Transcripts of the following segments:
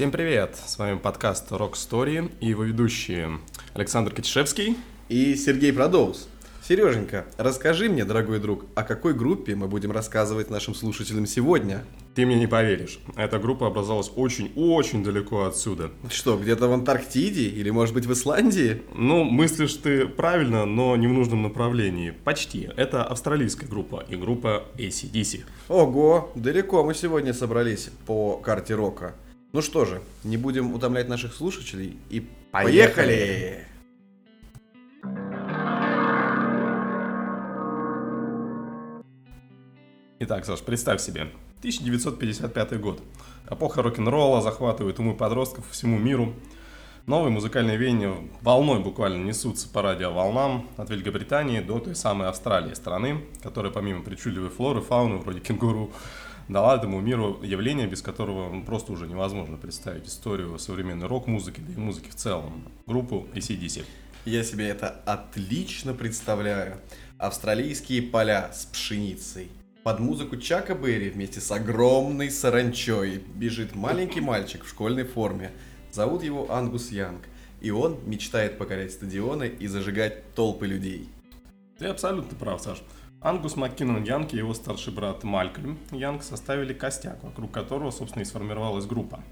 Всем привет! С вами подкаст Rock Story и его ведущие Александр Катишевский и Сергей Продоус. Сереженька, расскажи мне, дорогой друг, о какой группе мы будем рассказывать нашим слушателям сегодня? Ты мне не поверишь, эта группа образовалась очень-очень далеко отсюда. Что, где-то в Антарктиде или, может быть, в Исландии? Ну, мыслишь ты правильно, но не в нужном направлении. Почти. Это австралийская группа и группа ACDC. Ого, далеко мы сегодня собрались по карте рока. Ну что же, не будем утомлять наших слушателей и поехали! Итак, Саш, представь себе, 1955 год. Эпоха рок-н-ролла захватывает умы подростков по всему миру. Новые музыкальные веяния волной буквально несутся по радиоволнам от Великобритании до той самой Австралии, страны, которая помимо причудливой флоры, фауны, вроде кенгуру, дала этому миру явление, без которого ну, просто уже невозможно представить историю современной рок-музыки, да и музыки в целом. Группу ACDC. Я себе это отлично представляю. Австралийские поля с пшеницей. Под музыку Чака Берри вместе с огромной саранчой бежит маленький мальчик в школьной форме. Зовут его Ангус Янг. И он мечтает покорять стадионы и зажигать толпы людей. Ты абсолютно прав, Саш. Ангус Маккинон Янг и его старший брат Малькольм Янг составили костяк, вокруг которого, собственно, и сформировалась группа.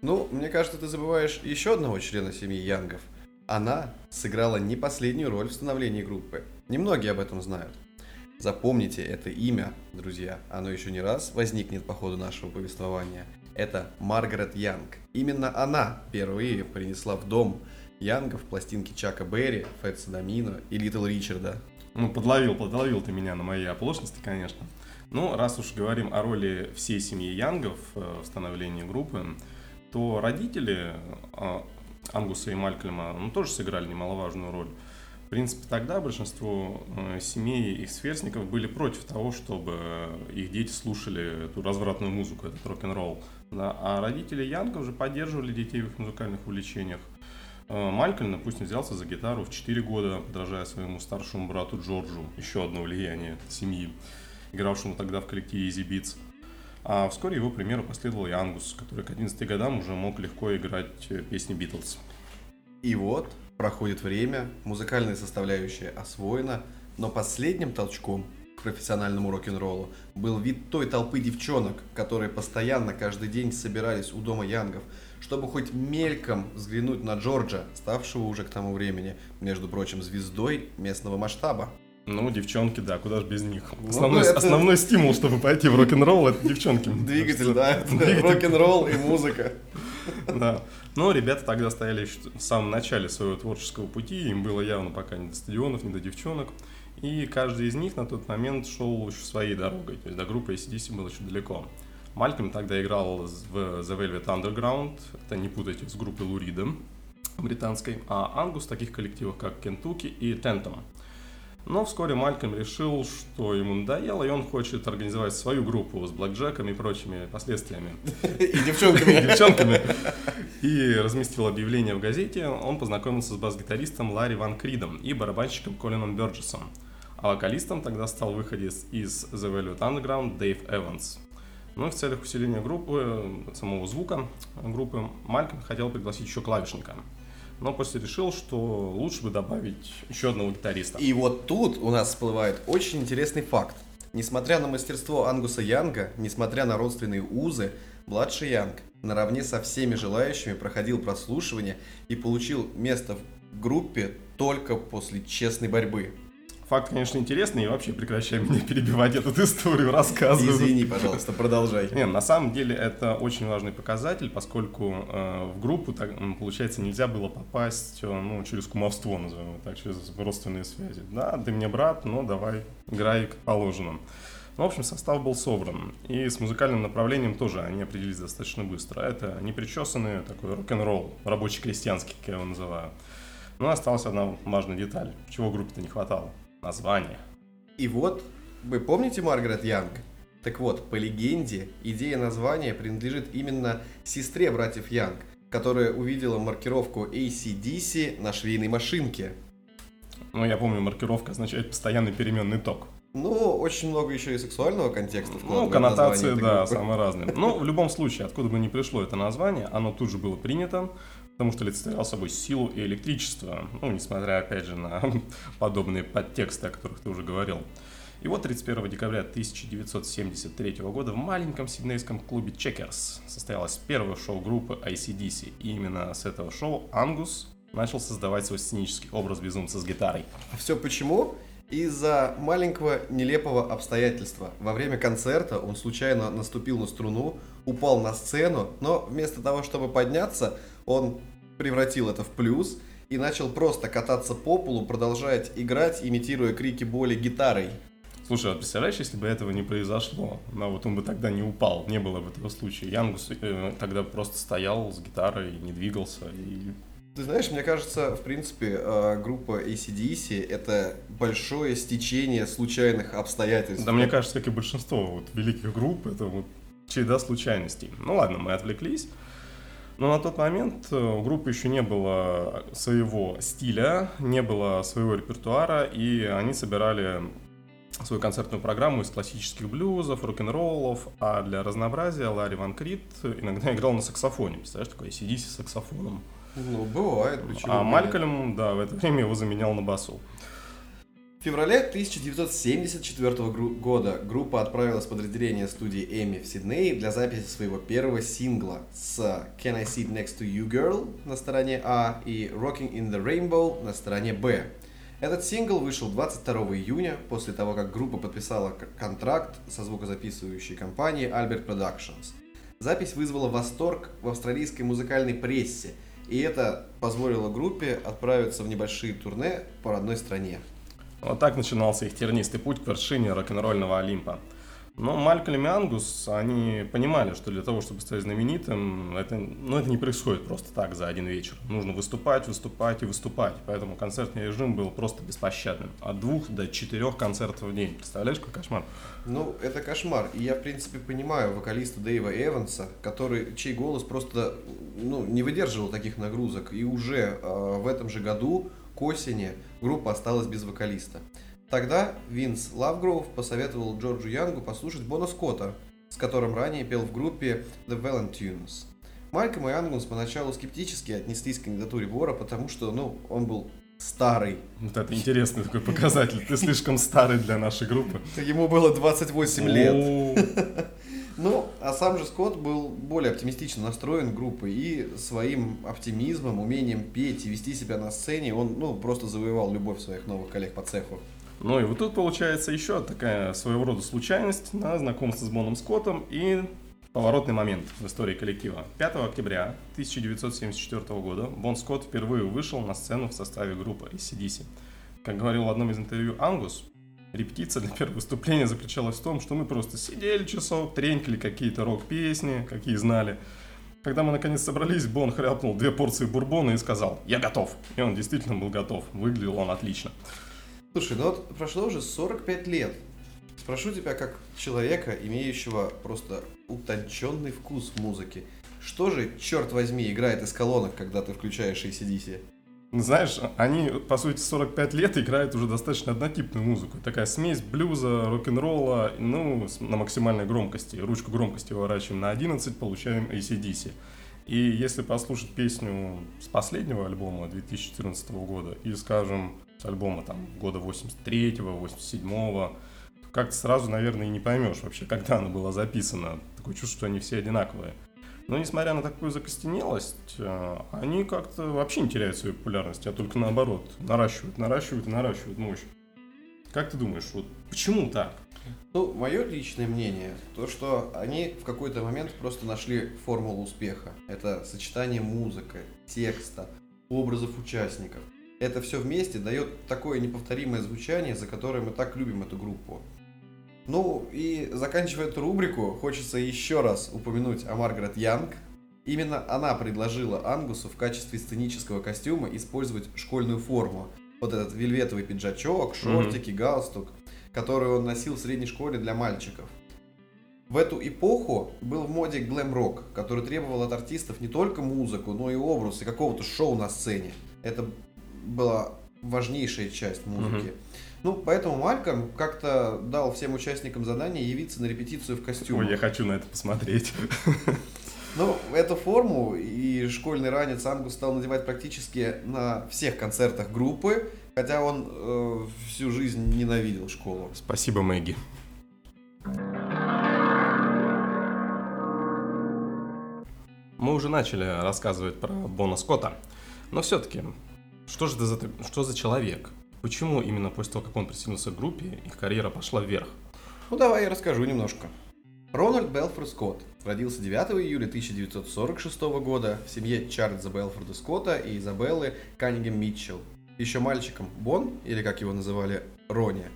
Ну, мне кажется, ты забываешь еще одного члена семьи Янгов. Она сыграла не последнюю роль в становлении группы. Немногие об этом знают. Запомните это имя, друзья. Оно еще не раз возникнет по ходу нашего повествования. Это Маргарет Янг. Именно она впервые принесла в дом Янгов пластинки Чака Берри, Фэтса Домино и Литл Ричарда. Ну, подловил, подловил ты меня на моей оплошности, конечно. Ну, раз уж говорим о роли всей семьи Янгов э, в становлении группы, то родители э, Ангуса и Малькольма ну, тоже сыграли немаловажную роль. В принципе, тогда большинство э, семей и сверстников были против того, чтобы их дети слушали эту развратную музыку, этот рок-н-ролл. Да? А родители Янгов же поддерживали детей в их музыкальных увлечениях. Э, Малькольм, допустим, взялся за гитару в 4 года, подражая своему старшему брату Джорджу, еще одно влияние семьи, игравшему тогда в коллективе Easy Beats. А вскоре его примеру последовал и Ангус, который к 11 годам уже мог легко играть э, песни Битлз. И вот, проходит время, музыкальная составляющая освоена, но последним толчком к профессиональному рок-н-роллу был вид той толпы девчонок, которые постоянно каждый день собирались у дома Янгов, чтобы хоть мельком взглянуть на Джорджа, ставшего уже к тому времени, между прочим, звездой местного масштаба. Ну, девчонки, да, куда же без них. Ну, основной, это... основной стимул, чтобы пойти в рок-н-ролл, это девчонки. Двигатель, да, рок-н-ролл и музыка. Да. Но ребята тогда стояли в самом начале своего творческого пути, им было явно пока не до стадионов, не до девчонок. И каждый из них на тот момент шел еще своей дорогой, то есть до группы ACDC было еще далеко. Малькольм тогда играл в The Velvet Underground, это не путайте с группой Лурида британской, а Ангус в таких коллективах, как Кентукки и Тентом. Но вскоре Малькольм решил, что ему надоело, и он хочет организовать свою группу с блэкджеком и прочими последствиями. И девчонками. И девчонками. И разместил объявление в газете. Он познакомился с бас-гитаристом Ларри Ван Кридом и барабанщиком Колином Бёрджесом. А вокалистом тогда стал выходец из The Velvet Underground Дэйв Эванс. Ну и в целях усиления группы, самого звука группы, Малькольм хотел пригласить еще клавишника. Но после решил, что лучше бы добавить еще одного гитариста. И вот тут у нас всплывает очень интересный факт. Несмотря на мастерство Ангуса Янга, несмотря на родственные узы, младший Янг наравне со всеми желающими проходил прослушивание и получил место в группе только после честной борьбы. Факт, конечно, интересный, и вообще прекращай меня перебивать эту историю, рассказывай. Извини, пожалуйста, продолжай. Не, на самом деле это очень важный показатель, поскольку э, в группу, так, получается, нельзя было попасть э, ну, через кумовство, назовем его так, через родственные связи. Да, ты мне брат, но давай, играй как положено. Ну, в общем, состав был собран. И с музыкальным направлением тоже они определились достаточно быстро. Это непричесанный такой рок-н-ролл, рабочий крестьянский, как я его называю. Но осталась одна важная деталь, чего группе-то не хватало название. И вот, вы помните Маргарет Янг? Так вот, по легенде, идея названия принадлежит именно сестре братьев Янг, которая увидела маркировку ACDC на швейной машинке. Ну, я помню, маркировка означает постоянный переменный ток. Ну, очень много еще и сексуального контекста Ну, коннотации, да, самые разные. Но в любом случае, откуда бы ни пришло это название, оно тут же было принято, потому что олицетворяло собой силу и электричество, ну, несмотря, опять же, на подобные подтексты, о которых ты уже говорил. И вот 31 декабря 1973 года в маленьком сиднейском клубе Checkers состоялось первое шоу группы ICDC. И именно с этого шоу Ангус начал создавать свой сценический образ безумца с гитарой. А все почему? Из-за маленького нелепого обстоятельства. Во время концерта он случайно наступил на струну, упал на сцену, но вместо того, чтобы подняться, он превратил это в плюс и начал просто кататься по полу, продолжать играть, имитируя крики боли гитарой. Слушай, а представляешь, если бы этого не произошло, ну вот он бы тогда не упал, не было бы этого случая. Янгус э, тогда просто стоял с гитарой, не двигался и ты знаешь, мне кажется, в принципе, э, группа ACDC — это большое стечение случайных обстоятельств. Да, мне кажется, как и большинство вот великих групп, это вот череда случайностей. Ну ладно, мы отвлеклись. Но на тот момент э, у группы еще не было своего стиля, не было своего репертуара, и они собирали свою концертную программу из классических блюзов, рок-н-роллов, а для разнообразия Ларри Ван Крит иногда играл на саксофоне. Представляешь, такой ACDC с саксофоном. Ну, бывает. А Малькольм, да, в это время его заменял на басу. В феврале 1974 года группа отправилась в подразделение студии Эми в Сиднее для записи своего первого сингла с Can I Sit Next to You Girl на стороне А и Rocking in the Rainbow на стороне Б. Этот сингл вышел 22 июня после того, как группа подписала контракт со звукозаписывающей компанией Albert Productions. Запись вызвала восторг в австралийской музыкальной прессе – и это позволило группе отправиться в небольшие турне по родной стране. Вот так начинался их тернистый путь к вершине рок-н-ролльного Олимпа. Но Малькольм и Ангус, они понимали, что для того, чтобы стать знаменитым, это, ну, это не происходит просто так за один вечер. Нужно выступать, выступать и выступать. Поэтому концертный режим был просто беспощадным. От двух до четырех концертов в день. Представляешь, какой кошмар? Ну, это кошмар. И я, в принципе, понимаю вокалиста Дэйва Эванса, который, чей голос просто ну, не выдерживал таких нагрузок. И уже э, в этом же году, к осени, группа осталась без вокалиста. Тогда Винс Лавгроув посоветовал Джорджу Янгу послушать Бона Скотта, с которым ранее пел в группе The Valentunes. Мальком и Ангунс поначалу скептически отнеслись к кандидатуре Вора, потому что, ну, он был старый. Вот это интересный такой показатель. Ты слишком старый для нашей группы. Ему было 28 лет. Ну, а сам же Скотт был более оптимистично настроен группой и своим оптимизмом, умением петь и вести себя на сцене, он, ну, просто завоевал любовь своих новых коллег по цеху. Ну и вот тут получается еще такая своего рода случайность на знакомство с Боном Скоттом и поворотный момент в истории коллектива. 5 октября 1974 года Бон Скотт впервые вышел на сцену в составе группы ACDC. Как говорил в одном из интервью Ангус, репетиция для первого выступления заключалась в том, что мы просто сидели часов, тренькали какие-то рок-песни, какие знали. Когда мы наконец собрались, Бон хряпнул две порции бурбона и сказал «Я готов». И он действительно был готов. Выглядел он отлично. Слушай, ну вот прошло уже 45 лет. Спрошу тебя как человека, имеющего просто утонченный вкус в музыке. Что же, черт возьми, играет из колонок, когда ты включаешь ACDC? Знаешь, они, по сути, 45 лет играют уже достаточно однотипную музыку. Такая смесь блюза, рок-н-ролла, ну, на максимальной громкости. Ручку громкости выворачиваем на 11, получаем ACDC. И если послушать песню с последнего альбома 2014 года и, скажем, с альбома там года 83-го, 87-го, как-то сразу, наверное, и не поймешь вообще, когда она была записана. Такое чувство, что они все одинаковые. Но несмотря на такую закостенелость, э, они как-то вообще не теряют свою популярность, а только наоборот, наращивают, наращивают наращивают мощь. Как ты думаешь, вот почему так? Ну, мое личное мнение, то, что они в какой-то момент просто нашли формулу успеха. Это сочетание музыки, текста, образов участников это все вместе дает такое неповторимое звучание, за которое мы так любим эту группу. Ну и заканчивая эту рубрику, хочется еще раз упомянуть о Маргарет Янг. Именно она предложила Ангусу в качестве сценического костюма использовать школьную форму. Вот этот вельветовый пиджачок, шортики, mm-hmm. галстук, который он носил в средней школе для мальчиков. В эту эпоху был в моде глэм-рок, который требовал от артистов не только музыку, но и образ и какого-то шоу на сцене. Это была важнейшая часть музыки. Mm-hmm. Ну, поэтому Малькольм как-то дал всем участникам задание явиться на репетицию в костюме. Ой, я хочу на это посмотреть. Ну, эту форму и школьный ранец Ангус стал надевать практически на всех концертах группы, хотя он э, всю жизнь ненавидел школу. Спасибо, Мэгги. Мы уже начали рассказывать про Бона Скотта, но все-таки, что же это за, что за человек? Почему именно после того, как он присоединился к группе, их карьера пошла вверх? Ну, давай я расскажу немножко. Рональд Белфорд Скотт родился 9 июля 1946 года в семье Чарльза Белфорда Скотта и Изабеллы Каннигем Митчелл. Еще мальчиком Бон, или как его называли, Рони,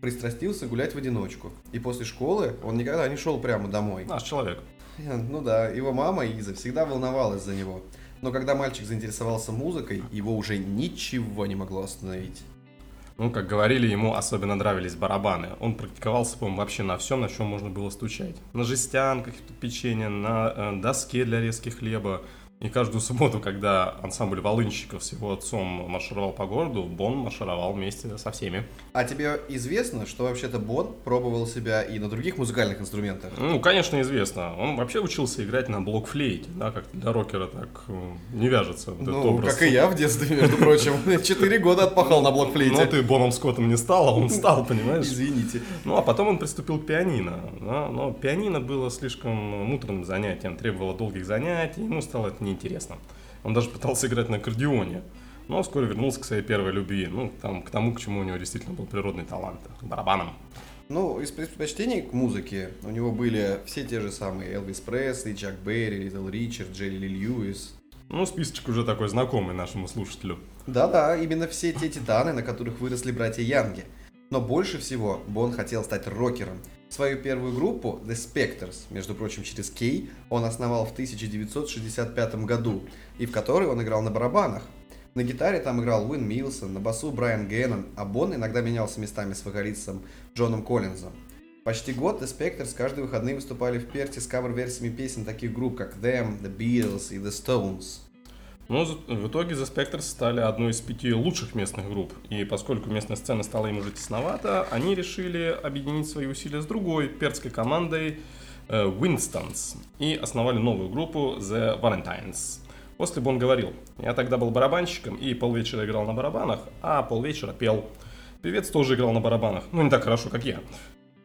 пристрастился гулять в одиночку. И после школы он никогда не шел прямо домой. Наш человек. Ну да, его мама Иза всегда волновалась за него. Но когда мальчик заинтересовался музыкой, его уже ничего не могло остановить. Ну, как говорили, ему особенно нравились барабаны. Он практиковался, по-моему, вообще на всем, на чем можно было стучать. На жестянках, печенье, на э, доске для резки хлеба, и каждую субботу, когда ансамбль волынщиков с его отцом маршировал по городу, Бон маршировал вместе со всеми. А тебе известно, что вообще-то Бон пробовал себя и на других музыкальных инструментах? Ну, конечно, известно. Он вообще учился играть на блокфлейте, да, как для рокера так э, не вяжется. Вот ну, как и я в детстве, между прочим. Четыре года отпахал на блокфлейте. Ну, ты Боном Скоттом не стал, а он стал, понимаешь? Извините. Ну, а потом он приступил к пианино. Но пианино было слишком муторным занятием, требовало долгих занятий, ему стало это неинтересно. Он даже пытался играть на аккордеоне. Но вскоре вернулся к своей первой любви, ну, там, к тому, к чему у него действительно был природный талант, к барабанам. Ну, из предпочтений к музыке у него были все те же самые Элвис Пресли, Чак Берри, Литл Ричард, Джелли Ли Льюис. Ну, списочек уже такой знакомый нашему слушателю. Да-да, именно все те титаны, на которых выросли братья Янги. Но больше всего Бон хотел стать рокером. Свою первую группу, The Spectors, между прочим, через Кей, он основал в 1965 году, и в которой он играл на барабанах. На гитаре там играл Уин Милсон, на басу Брайан Геннон, а Бон иногда менялся местами с вокалистом Джоном Коллинзом. Почти год The Spectors каждые выходные выступали в Перте с кавер-версиями песен таких групп, как Them, The Beatles и The Stones. Но в итоге The Spectors стали одной из пяти лучших местных групп. И поскольку местная сцена стала им уже тесновато, они решили объединить свои усилия с другой перцкой командой э, Winstons и основали новую группу The Valentines. После бы он говорил, я тогда был барабанщиком и полвечера играл на барабанах, а полвечера пел. Певец тоже играл на барабанах, но не так хорошо, как я.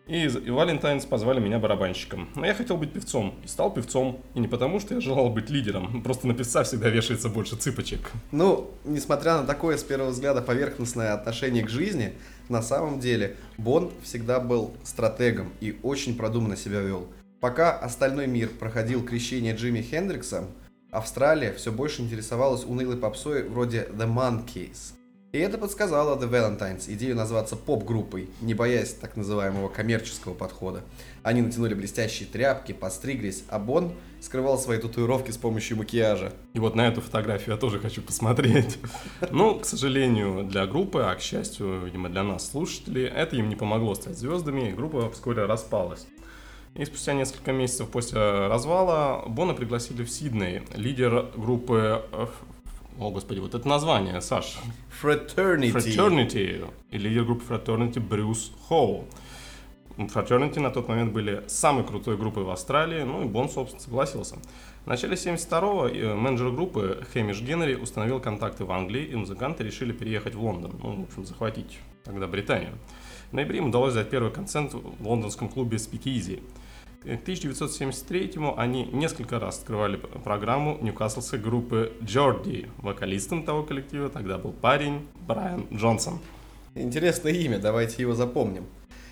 И, и Валентайнс позвали меня барабанщиком. Но я хотел быть певцом, и стал певцом. И не потому, что я желал быть лидером, просто на певца всегда вешается больше цыпочек. Ну, несмотря на такое, с первого взгляда, поверхностное отношение к жизни, на самом деле Бон всегда был стратегом и очень продуманно себя вел. Пока остальной мир проходил крещение Джимми Хендрикса, Австралия все больше интересовалась унылой попсой вроде The Monkeys – и это подсказало The Valentines идею назваться поп-группой, не боясь так называемого коммерческого подхода. Они натянули блестящие тряпки, подстриглись, а Бон скрывал свои татуировки с помощью макияжа. И вот на эту фотографию я тоже хочу посмотреть. Но, к сожалению, для группы, а к счастью, видимо, для нас, слушателей, это им не помогло стать звездами, и группа вскоре распалась. И спустя несколько месяцев после развала Бона пригласили в Сидней. Лидер группы о, господи, вот это название, Саш. Fraternity. Fraternity. И лидер группы Fraternity Брюс Хоу. Fraternity на тот момент были самой крутой группой в Австралии, ну и Бон, собственно, согласился. В начале 72-го э, менеджер группы Хэмиш Генри установил контакты в Англии, и музыканты решили переехать в Лондон, ну, в общем, захватить тогда Британию. В ноябре им удалось дать первый концерт в лондонском клубе Speakeasy. К 1973-му они несколько раз открывали программу ньюкаслской группы Джорди. Вокалистом того коллектива тогда был парень Брайан Джонсон. Интересное имя, давайте его запомним.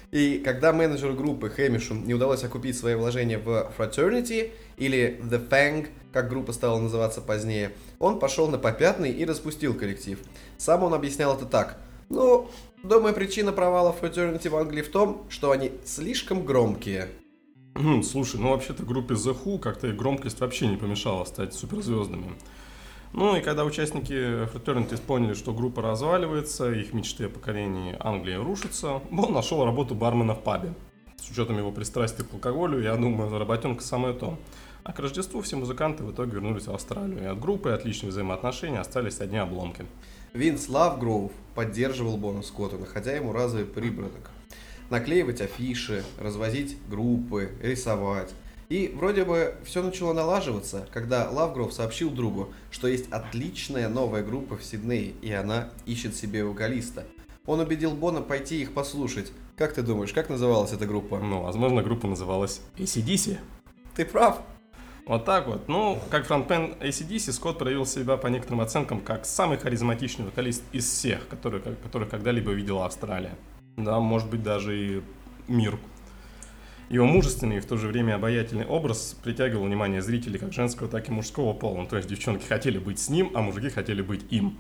И когда менеджеру группы Хэмишу не удалось окупить свои вложения в Fraternity, или The Fang, как группа стала называться позднее, он пошел на попятный и распустил коллектив. Сам он объяснял это так. Ну, думаю, причина провала Fraternity в Англии в том, что они слишком громкие. Слушай, ну вообще-то группе The Who как-то громкость вообще не помешала стать суперзвездами. Ну и когда участники Fraternity поняли, что группа разваливается, их мечты о покорении Англии рушатся, Бон нашел работу бармена в пабе. С учетом его пристрастия к алкоголю, я думаю, работенка самое то. А к Рождеству все музыканты в итоге вернулись в Австралию, и от группы и отличных взаимоотношений остались одни обломки. Винс Лавгроув поддерживал Бона Скотта, находя ему разовый прибранок. Наклеивать афиши, развозить группы, рисовать. И вроде бы все начало налаживаться, когда Лавгров сообщил другу, что есть отличная новая группа в Сиднее, и она ищет себе вокалиста. Он убедил Бона пойти их послушать. Как ты думаешь, как называлась эта группа? Ну, возможно, группа называлась ACDC. Ты прав. Вот так вот. Ну, как фронтмен ACDC, Скотт проявил себя по некоторым оценкам как самый харизматичный вокалист из всех, которые, которых когда-либо видела Австралия. Да, может быть, даже и мир. Его мужественный и в то же время обаятельный образ притягивал внимание зрителей как женского, так и мужского пола. Ну, то есть девчонки хотели быть с ним, а мужики хотели быть им.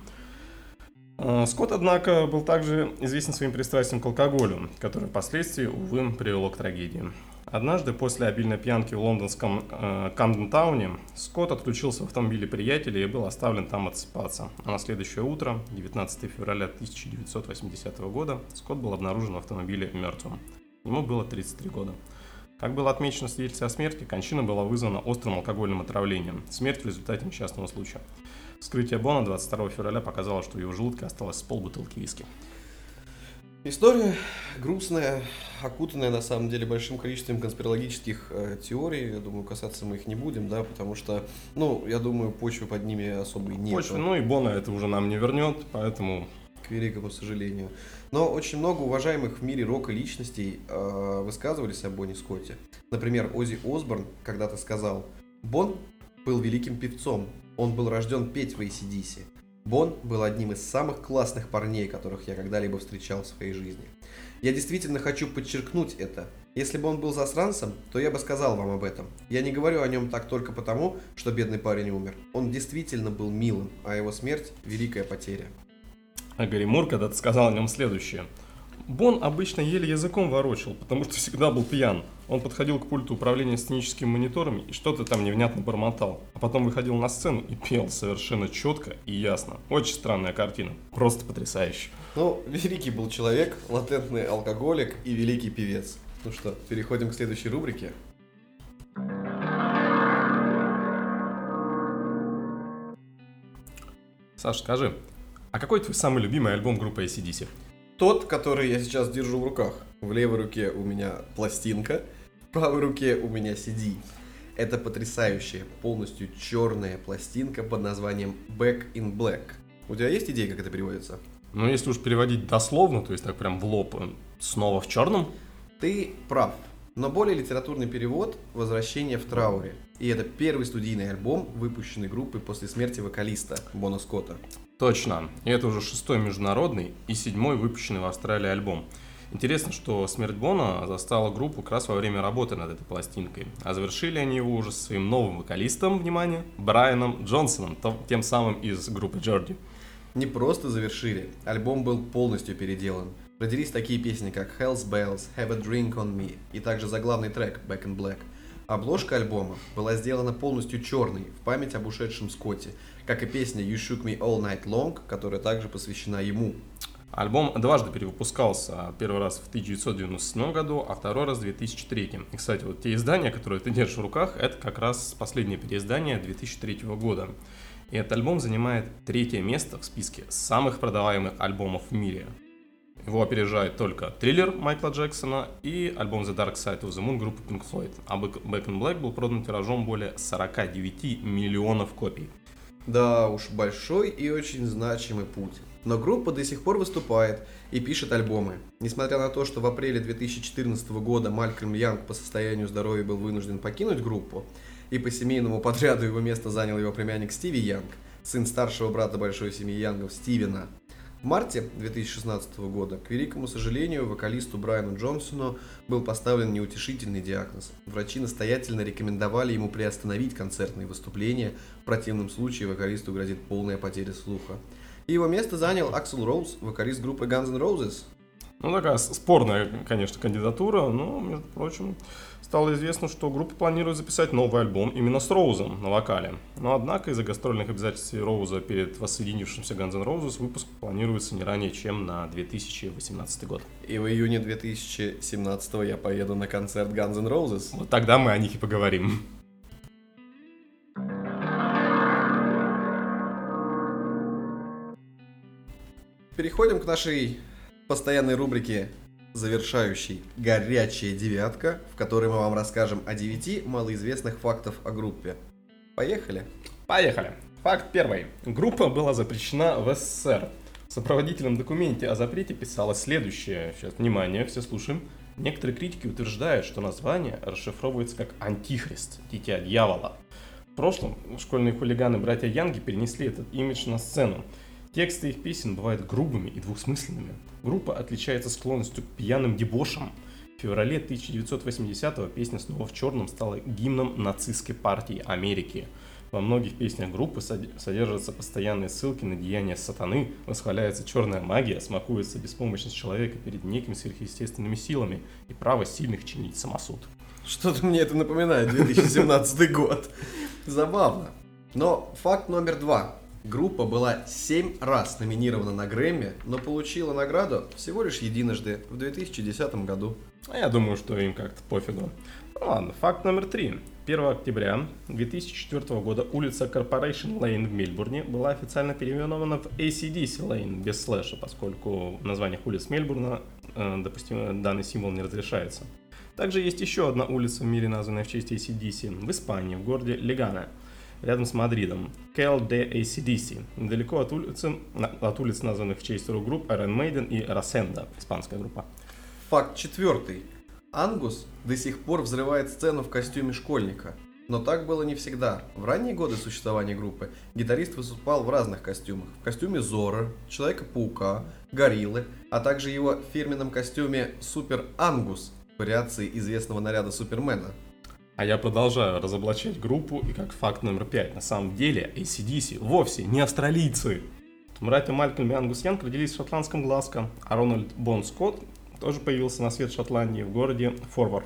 А, Скотт, однако, был также известен своим пристрастием к алкоголю, которое впоследствии, увы, привело к трагедии. Однажды после обильной пьянки в лондонском э, Камден-тауне Скотт отключился в автомобиле приятеля и был оставлен там отсыпаться. А на следующее утро, 19 февраля 1980 года, Скотт был обнаружен в автомобиле мертвым. Ему было 33 года. Как было отмечено в свидетельстве о смерти, кончина была вызвана острым алкогольным отравлением. Смерть в результате несчастного случая. Вскрытие Бона 22 февраля показало, что в его желудке осталось с полбутылки виски. История грустная, окутанная на самом деле большим количеством конспирологических э, теорий. Я думаю, касаться мы их не будем, да, потому что, ну, я думаю, почвы под ними особой нет. Почвы, ну и Бона это уже нам не вернет, поэтому... К великому сожалению. Но очень много уважаемых в мире рока личностей э, высказывались о Бонни Скотте. Например, Ози Осборн когда-то сказал, Бон был великим певцом, он был рожден петь в ACDC. Бон был одним из самых классных парней, которых я когда-либо встречал в своей жизни. Я действительно хочу подчеркнуть это. Если бы он был засранцем, то я бы сказал вам об этом. Я не говорю о нем так только потому, что бедный парень умер. Он действительно был милым, а его смерть – великая потеря. А Гарри Мур когда-то сказал о нем следующее – Бон обычно еле языком ворочил, потому что всегда был пьян. Он подходил к пульту управления сценическими мониторами и что-то там невнятно бормотал. А потом выходил на сцену и пел совершенно четко и ясно. Очень странная картина. Просто потрясающе. Ну, великий был человек, латентный алкоголик и великий певец. Ну что, переходим к следующей рубрике. Саша, скажи, а какой твой самый любимый альбом группы ACDC? Тот, который я сейчас держу в руках. В левой руке у меня пластинка, в правой руке у меня CD. Это потрясающая, полностью черная пластинка под названием Back in Black. У тебя есть идея, как это переводится? Ну, если уж переводить дословно, то есть так прям в лоб, э, снова в черном? Ты прав. Но более литературный перевод «Возвращение в трауре». И это первый студийный альбом, выпущенный группой после смерти вокалиста Бона Скотта. Точно. И это уже шестой международный и седьмой выпущенный в Австралии альбом. Интересно, что смерть Бона застала группу как раз во время работы над этой пластинкой. А завершили они его уже со своим новым вокалистом, внимание, Брайаном Джонсоном, тем самым из группы Джорди. Не просто завершили, альбом был полностью переделан. Родились такие песни, как Hell's Bells, Have a Drink on Me и также заглавный трек Back in Black. Обложка альбома была сделана полностью черной, в память об ушедшем Скотте, как и песня You Shook Me All Night Long, которая также посвящена ему. Альбом дважды перевыпускался. Первый раз в 1997 году, а второй раз в 2003. И, кстати, вот те издания, которые ты держишь в руках, это как раз последнее переиздание 2003 года. И этот альбом занимает третье место в списке самых продаваемых альбомов в мире. Его опережает только триллер Майкла Джексона и альбом The Dark Side of the Moon группы Pink Floyd. А Back in Black был продан тиражом более 49 миллионов копий. Да уж, большой и очень значимый путь. Но группа до сих пор выступает и пишет альбомы. Несмотря на то, что в апреле 2014 года Малькольм Янг по состоянию здоровья был вынужден покинуть группу, и по семейному подряду его место занял его племянник Стиви Янг, сын старшего брата большой семьи Янгов Стивена – в марте 2016 года, к великому сожалению, вокалисту Брайану Джонсону был поставлен неутешительный диагноз. Врачи настоятельно рекомендовали ему приостановить концертные выступления, в противном случае вокалисту грозит полная потеря слуха. И его место занял Аксел Роуз, вокалист группы Guns N' Roses. Ну, такая спорная, конечно, кандидатура, но, между прочим, стало известно, что группа планирует записать новый альбом именно с Роузом на вокале. Но, однако, из-за гастрольных обязательств Роуза перед воссоединившимся Guns N' Roses выпуск планируется не ранее, чем на 2018 год. И в июне 2017 я поеду на концерт Guns N' Roses. Вот тогда мы о них и поговорим. переходим к нашей постоянной рубрике, завершающей «Горячая девятка», в которой мы вам расскажем о девяти малоизвестных фактов о группе. Поехали! Поехали! Факт первый. Группа была запрещена в СССР. В сопроводительном документе о запрете писалось следующее. Сейчас, внимание, все слушаем. Некоторые критики утверждают, что название расшифровывается как «Антихрист», «Дитя дьявола». В прошлом школьные хулиганы братья Янги перенесли этот имидж на сцену. Тексты их песен бывают грубыми и двусмысленными. Группа отличается склонностью к пьяным дебошам. В феврале 1980-го песня «Снова в черном» стала гимном нацистской партии Америки. Во многих песнях группы содержатся постоянные ссылки на деяния сатаны, восхваляется черная магия, смакуется беспомощность человека перед некими сверхъестественными силами и право сильных чинить самосуд. Что-то мне это напоминает 2017 год. Забавно. Но факт номер два. Группа была 7 раз номинирована на Грэмми, но получила награду всего лишь единожды в 2010 году. А я думаю, что им как-то пофигу. Ну ладно, факт номер три. 1 октября 2004 года улица Corporation Lane в Мельбурне была официально переименована в ACDC Lane без слэша, поскольку в названиях улиц Мельбурна, э, допустим, данный символ не разрешается. Также есть еще одна улица в мире, названная в честь ACDC, в Испании, в городе Легана, рядом с Мадридом. Cal de ACDC, недалеко от улицы, от улиц, названных в честь рок-групп Iron Maiden и Rosenda, испанская группа. Факт четвертый. Ангус до сих пор взрывает сцену в костюме школьника. Но так было не всегда. В ранние годы существования группы гитарист выступал в разных костюмах. В костюме Зора, Человека-паука, Гориллы, а также его фирменном костюме Супер Ангус, вариации известного наряда Супермена. А я продолжаю разоблачать группу, и как факт номер пять, на самом деле ACDC вовсе не австралийцы. Братья Малькольм и Ангус Янг родились в шотландском Глазко, а Рональд Бон Скотт тоже появился на свет Шотландии в городе Форвард.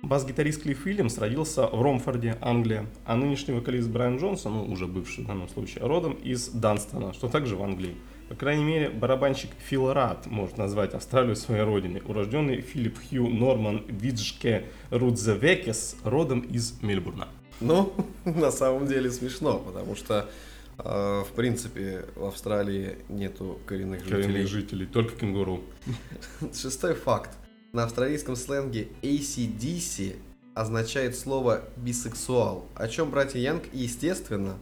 Бас-гитарист Клифф Уильямс родился в Ромфорде, Англия, а нынешний вокалист Брайан Джонсон, ну уже бывший в данном случае, родом из Данстона, что также в Англии. По крайней мере, барабанщик Фил Рад может назвать Австралию своей родиной. Урожденный Филипп Хью Норман Виджке Рудзевекес родом из Мельбурна. Ну, на самом деле смешно, потому что э, в принципе в Австралии нету коренных жителей. Коренных жителей, только кенгуру. Шестой факт. На австралийском сленге ACDC означает слово бисексуал, о чем братья Янг, естественно,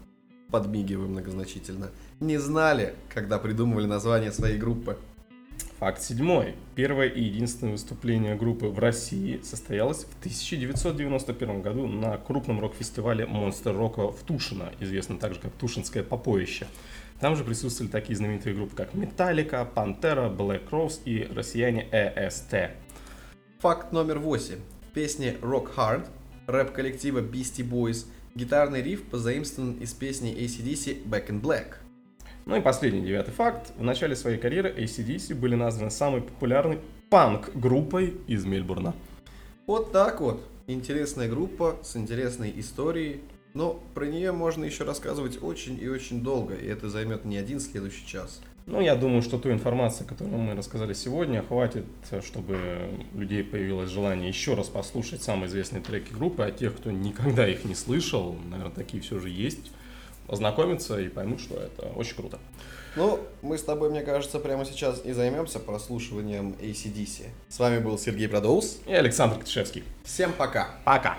подмигивая многозначительно, не знали, когда придумывали название своей группы. Факт седьмой. Первое и единственное выступление группы в России состоялось в 1991 году на крупном рок-фестивале Monster Rock в Тушино, известно также как Тушинское попоище. Там же присутствовали такие знаменитые группы, как Metallica, Pantera, Black Rose и россияне EST. Факт номер восемь. В песне Rock Hard рэп-коллектива Beastie Boys гитарный риф позаимствован из песни ACDC Back in Black – ну и последний девятый факт. В начале своей карьеры ACDC были названы самой популярной панк-группой из Мельбурна. Вот так вот. Интересная группа с интересной историей. Но про нее можно еще рассказывать очень и очень долго, и это займет не один следующий час. Ну, я думаю, что ту информацию, которую мы рассказали сегодня, хватит, чтобы у людей появилось желание еще раз послушать самые известные треки группы, а тех, кто никогда их не слышал, наверное, такие все же есть ознакомиться и поймут, что это очень круто. Ну, мы с тобой, мне кажется, прямо сейчас и займемся прослушиванием ACDC. С вами был Сергей Продоус и Александр Катышевский. Всем пока. Пока.